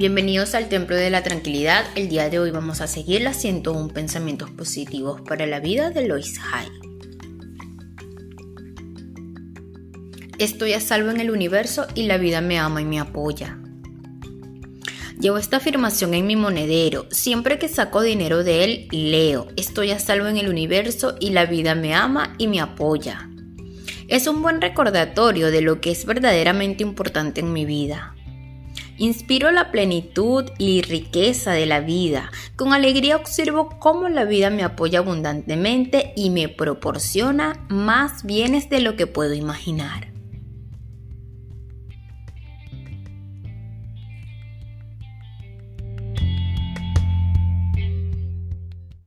Bienvenidos al Templo de la Tranquilidad. El día de hoy vamos a seguir las 101 pensamientos positivos para la vida de Lois Hay. Estoy a salvo en el universo y la vida me ama y me apoya. Llevo esta afirmación en mi monedero. Siempre que saco dinero de él, leo. Estoy a salvo en el universo y la vida me ama y me apoya. Es un buen recordatorio de lo que es verdaderamente importante en mi vida. Inspiro la plenitud y riqueza de la vida. Con alegría observo cómo la vida me apoya abundantemente y me proporciona más bienes de lo que puedo imaginar.